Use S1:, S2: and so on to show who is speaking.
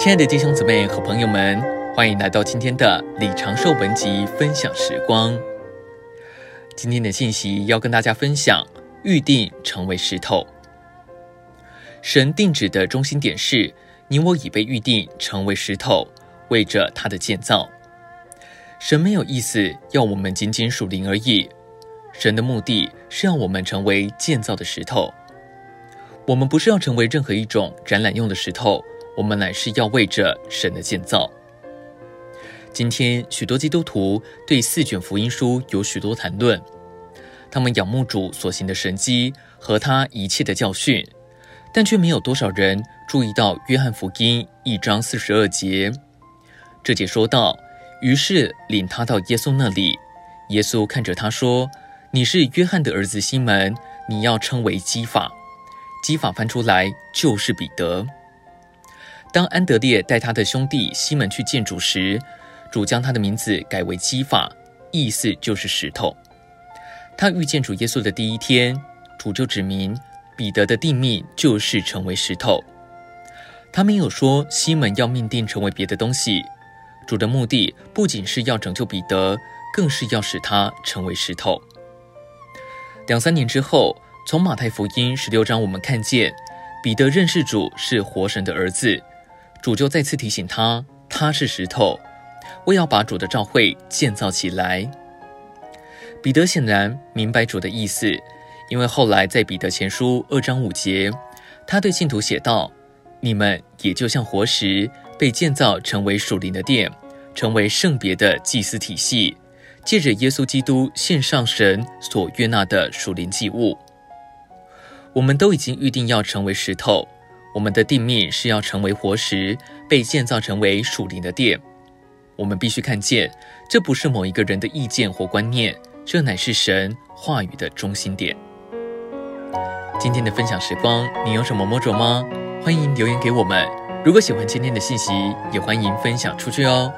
S1: 亲爱的弟兄姊妹和朋友们，欢迎来到今天的李长寿文集分享时光。今天的信息要跟大家分享：预定成为石头。神定旨的中心点是，你我已被预定成为石头，为着他的建造。神没有意思要我们仅仅属灵而已，神的目的是要我们成为建造的石头。我们不是要成为任何一种展览用的石头。我们乃是要为着神的建造。今天许多基督徒对四卷福音书有许多谈论，他们仰慕主所行的神迹和他一切的教训，但却没有多少人注意到约翰福音一章四十二节。这节说道：“于是领他到耶稣那里，耶稣看着他说：‘你是约翰的儿子西门，你要称为基法。’基法翻出来就是彼得。”当安德烈带他的兄弟西门去见主时，主将他的名字改为基法，意思就是石头。他遇见主耶稣的第一天，主就指明彼得的定命就是成为石头。他没有说西门要命定成为别的东西。主的目的不仅是要拯救彼得，更是要使他成为石头。两三年之后，从马太福音十六章，我们看见彼得认识主是活神的儿子。主就再次提醒他，他是石头，为要把主的召会建造起来。彼得显然明白主的意思，因为后来在彼得前书二章五节，他对信徒写道：“你们也就像活石，被建造成为属灵的殿，成为圣别的祭司体系，借着耶稣基督献上神所悦纳的属灵祭物。”我们都已经预定要成为石头。我们的定命是要成为活石，被建造成为属灵的殿。我们必须看见，这不是某一个人的意见或观念，这乃是神话语的中心点。今天的分享时光，你有什么摸着吗？欢迎留言给我们。如果喜欢今天的信息，也欢迎分享出去哦。